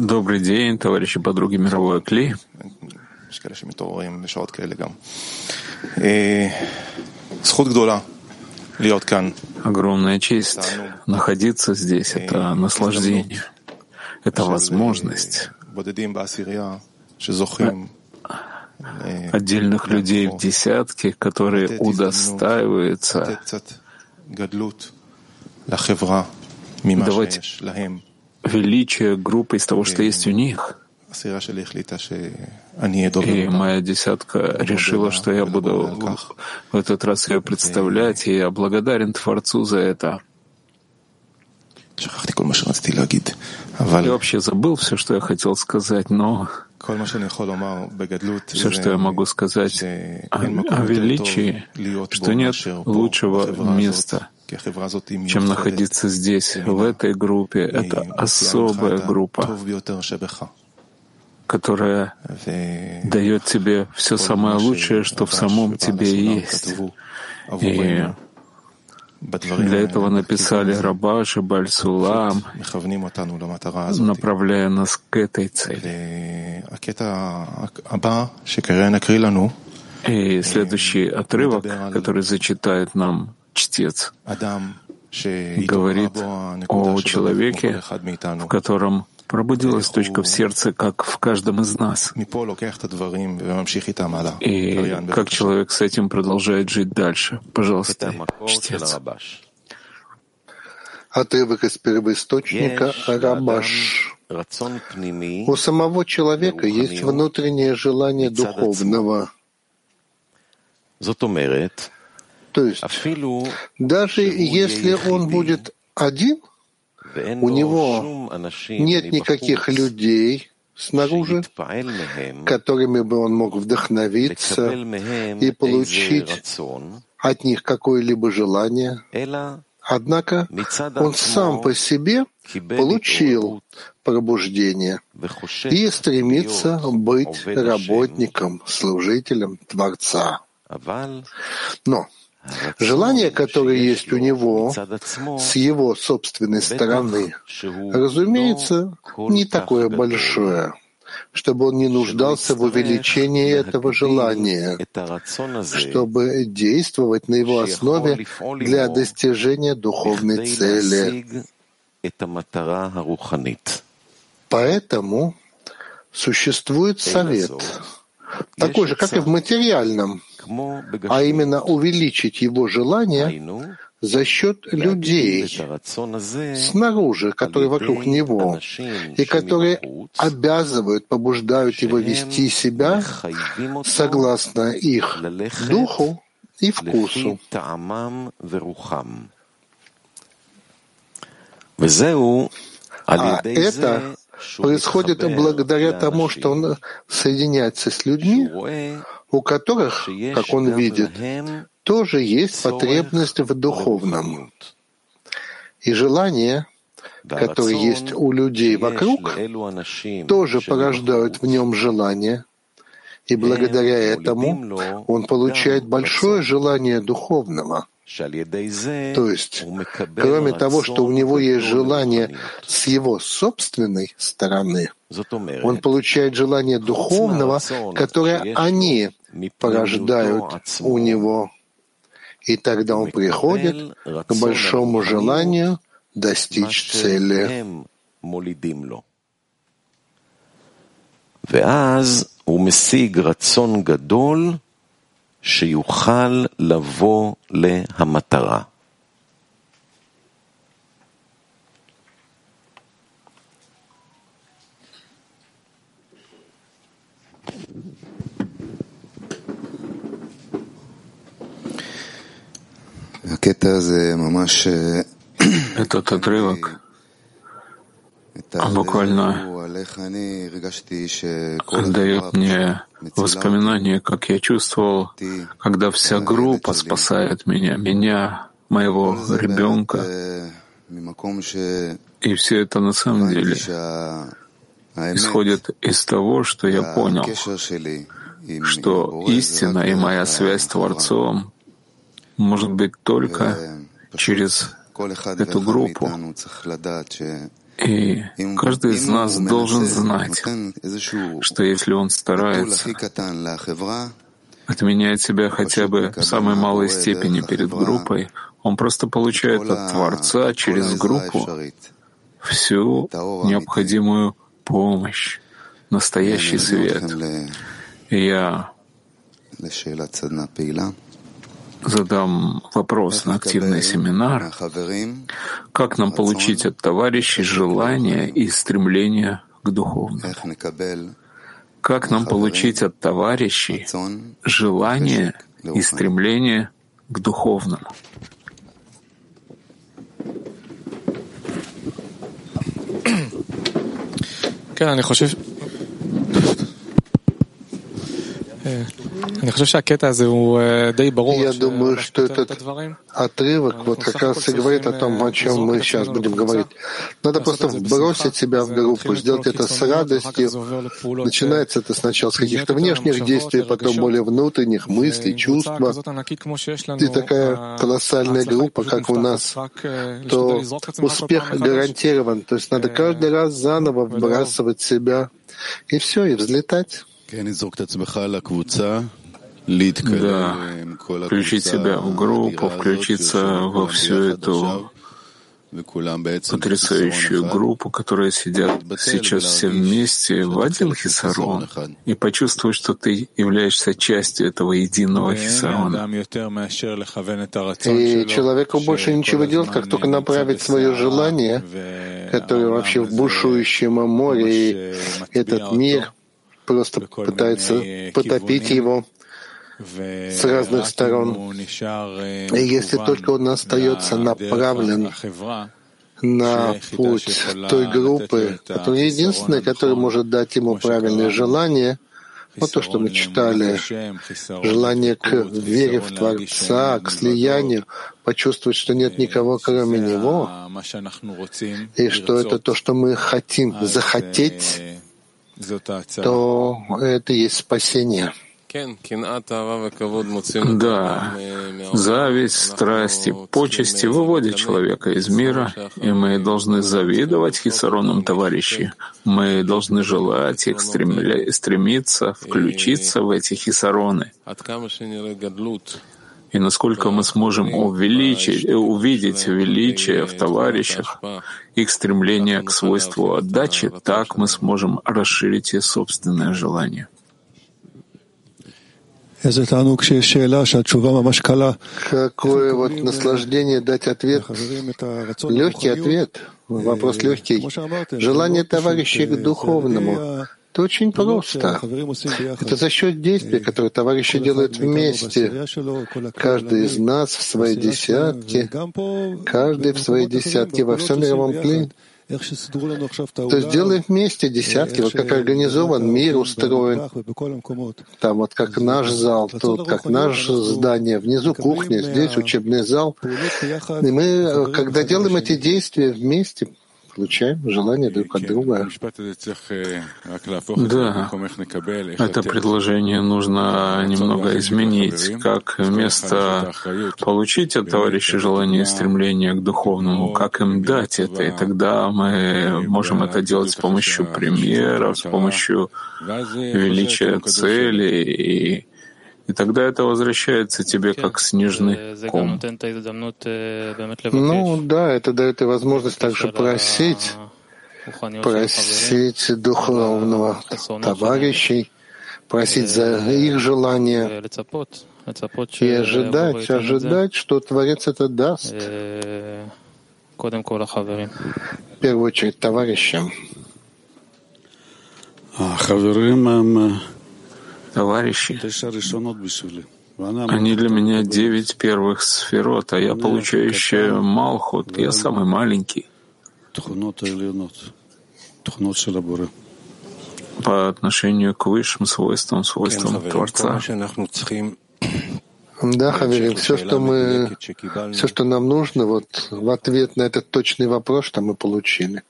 Добрый день, товарищи подруги мировой Кли. יש כאלה שמתעוררים בשעות כאלה גם. אה, זכות גדולה להיות כאן. Огромная честь находиться здесь. Это наслаждение. Это возможность בודדים בעשירייה שזוכים אה, отдельных людей в десятке, которые удостаиваются давать величие группы из того, что есть у них. И моя десятка решила, что я буду в этот раз ее представлять, и я благодарен Творцу за это. Я вообще забыл все, что я хотел сказать, но все, что я могу сказать о, величии, что нет лучшего места, чем находиться здесь, в этой группе. Это особая группа, которая дает тебе все самое лучшее, что в самом тебе есть. И для этого написали Рабаши Бальсулам, направляя нас к этой цели. И следующий отрывок, который зачитает нам чтец говорит о человеке, в котором пробудилась точка в сердце, как в каждом из нас. И как человек с этим продолжает жить дальше. Пожалуйста, чтец. Отрывок а из первоисточника «Рабаш». У самого человека есть внутреннее желание духовного. То есть, даже если он будет один, у него нет никаких людей снаружи, которыми бы он мог вдохновиться и получить от них какое-либо желание. Однако он сам по себе получил пробуждение и стремится быть работником, служителем Творца. Но Желание, которое есть у него с его собственной стороны, разумеется, не такое большое, чтобы он не нуждался в увеличении этого желания, чтобы действовать на его основе для достижения духовной цели. Поэтому существует совет, такой же, как и в материальном – а именно увеличить его желание за счет людей снаружи, которые вокруг него, и которые обязывают, побуждают его вести себя согласно их духу и вкусу. А это происходит благодаря тому, что он соединяется с людьми, у которых, как он видит, тоже есть потребность в духовном. И желание, которое есть у людей вокруг, тоже порождают в нем желание, и благодаря этому он получает большое желание духовного. То есть, кроме того, что у него есть желание с его собственной стороны, он получает желание духовного, которое они порождают у него. И тогда он приходит к большому желанию מה достичь цели. שהם מולידים לו. ואז הוא משיג רצון גדול שיוכל לבוא להמטרה. Этот отрывок буквально дает мне воспоминания, как я чувствовал, когда вся группа спасает меня, меня, моего ребенка. И все это на самом деле исходит из того, что я понял, что истина и моя связь с Творцом может быть только через эту группу. И каждый из нас должен знать, что если он старается отменять себя хотя бы в самой малой степени перед группой, он просто получает от Творца через группу всю необходимую помощь, настоящий свет. И я задам вопрос на активный семинар, как нам получить от товарищей желание и стремление к духовному? Как нам получить от товарищей желание и стремление к духовному? כן, אני חושב... Я думаю, что этот отрывок вот как раз и говорит о том, о чем мы сейчас будем говорить. Надо просто бросить себя в группу, сделать это с радостью. Начинается это сначала с каких-то внешних действий, потом более внутренних мыслей, чувств. И такая колоссальная группа, как у нас, то успех гарантирован. То есть надо каждый раз заново вбрасывать себя, и все, и взлетать. Да, включить себя в группу, включиться во всю эту потрясающую группу, которая сидят сейчас все вместе в один хисарон, и почувствовать, что ты являешься частью этого единого хисарона. И человеку больше ничего делать, как только направить свое желание, которое вообще в бушующем море, и этот мир просто пытается потопить его, с разных сторон. И если только он остается направлен на путь той группы, которая единственная, которая может дать ему правильное желание, вот то, что мы читали, желание к вере в Творца, к слиянию, почувствовать, что нет никого, кроме Него, и что это то, что мы хотим захотеть, то это есть спасение. Да, зависть, страсти, почести выводят человека из мира, и мы должны завидовать хисаронам товарищей. Мы должны желать их, стремиться включиться в эти хисароны. И насколько мы сможем увеличить, увидеть величие в товарищах, их стремление к свойству отдачи, так мы сможем расширить и собственное желание. Какое вот наслаждение дать ответ, легкий ответ, вопрос легкий. Желание товарищей к духовному. Это очень просто. Это за счет действий, которые товарищи делают вместе. Каждый из нас в своей десятке, каждый в своей десятке во всем мировом плене то есть делаем вместе десятки, вот как организован мир устроен. Там вот как наш зал, тут как наше здание, внизу кухня, здесь учебный зал. И мы, когда делаем эти действия вместе, получаем желание друг от друга. Да, это предложение нужно немного изменить, как вместо получить от товарища желание и стремление к духовному, как им дать это, и тогда мы можем это делать с помощью примеров, с помощью величия цели и и тогда это возвращается тебе как снежный ком. Ну да, это дает и возможность также просить, просить духовного товарищей, просить за их желания и ожидать, ожидать, что Творец это даст. В первую очередь товарищам товарищи, они для меня девять первых сферот, а я получающий Малхут, я самый маленький. По отношению к высшим свойствам, свойствам Творца. Да, Хаверин, все, что мы, все, что нам нужно, вот в ответ на этот точный вопрос, что мы получили.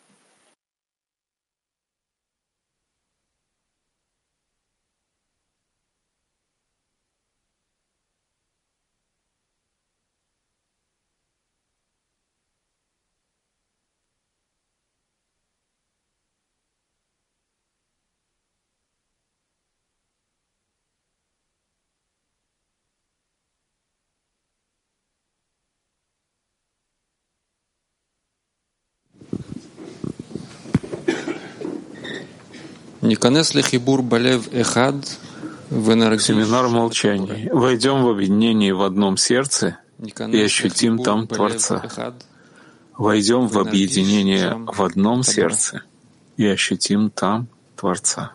Семинар молчания. Войдем в объединение в одном сердце и ощутим там Творца. Войдем в объединение в одном сердце и ощутим там Творца.